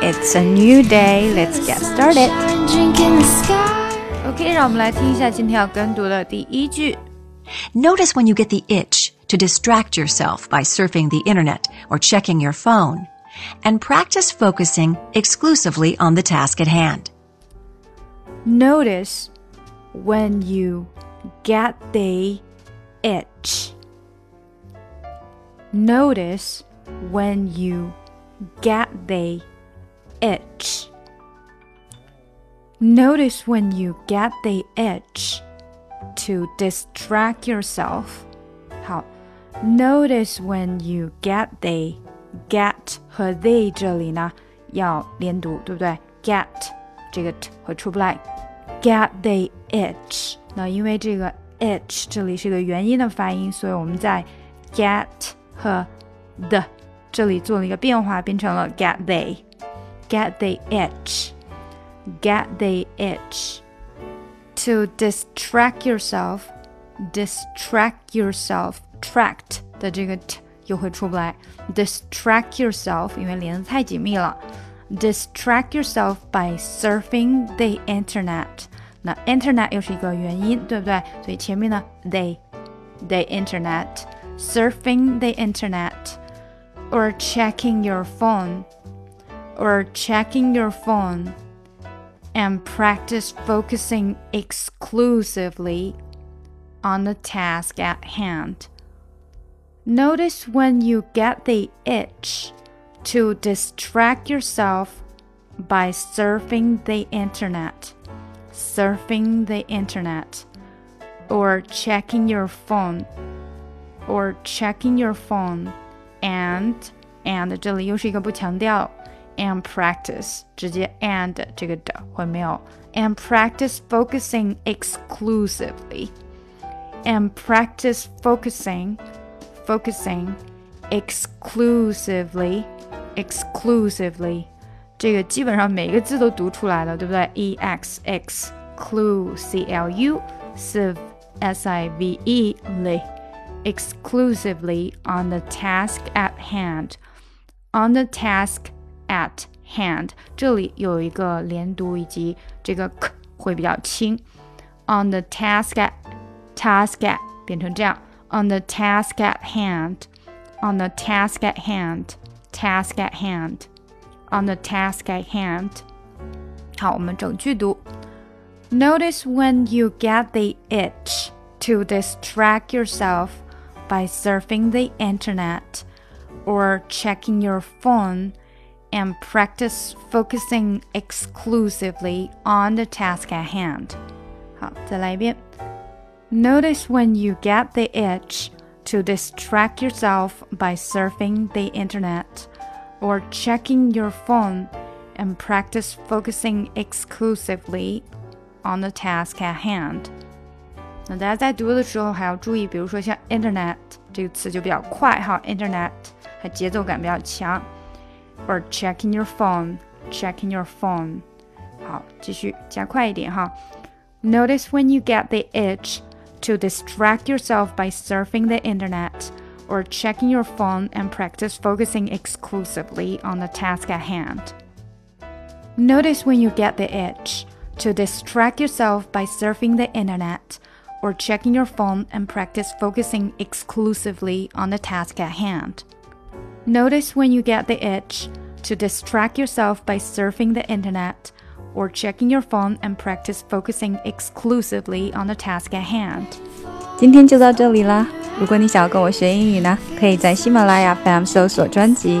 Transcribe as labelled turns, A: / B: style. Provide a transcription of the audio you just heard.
A: It's a new day. Let's get started. OK，让我们来听一下今天要跟读的第一句。
B: Notice when you get the itch to distract yourself by surfing the internet or checking your phone, and practice focusing exclusively on the task at hand.
A: Notice when you get the itch. Notice when you get the itch. Notice when you get the itch to distract yourself. 好，notice when you get the get 和 they 这里呢要连读，对不对？get 这个 t 会出不来，get the itch。那因为这个 itch 这里是个元音的发音，所以我们在 get 和 the 这里做了一个变化，变成了 get they。get the itch, get the itch. To distract yourself, distract yourself, tract 的这个 t 又会出不来。Distract yourself，因为连的太紧密了。Distract yourself by surfing the internet。那 internet 又是一个元音，对不对？所以前面呢，they the internet surfing the internet Or checking your phone or checking your phone and practice focusing exclusively on the task at hand. Notice when you get the itch to distract yourself by surfing the internet, surfing the internet, or checking your phone, or checking your phone, and and 这里又是一个不强调 and practice 直接 and 这个的会没有 and practice focusing exclusively and practice focusing focusing exclusively exclusively 这个基本上每个字都读出来了，对不对？e x x clue c l u sive s i v e ly exclusively on the task at hand on the task at hand，这里有一个连读以及这个 k 会比较轻。On the task at task at 变成这样，on the task at hand，on the task at hand，task at hand，on the task at hand。好，我们整句读。Notice when you get the itch to distract yourself by surfing the internet or checking your phone and practice focusing exclusively on the task at hand. 好，再来一遍。Notice when you get the itch to distract yourself by surfing the internet or checking your phone and practice focusing exclusively on the task at hand. 那大家在读的时候还要注意，比如说像 internet 这个词就比较快哈，internet 它节奏感比较强。or checking your phone, checking your phone. 好，继续加快一点哈。Notice when you get the itch to distract yourself by surfing the internet or checking your phone and practice focusing exclusively on the task at hand. Notice when you get the itch to distract yourself by surfing the internet or checking your phone and practice focusing exclusively on the task at hand. Notice when you get the itch to distract yourself by surfing the internet or checking your phone and practice focusing exclusively on the task at hand.
C: 今天就到这里啦！如果你想要跟我学英语呢，可以在喜马拉雅 FM 搜索专辑“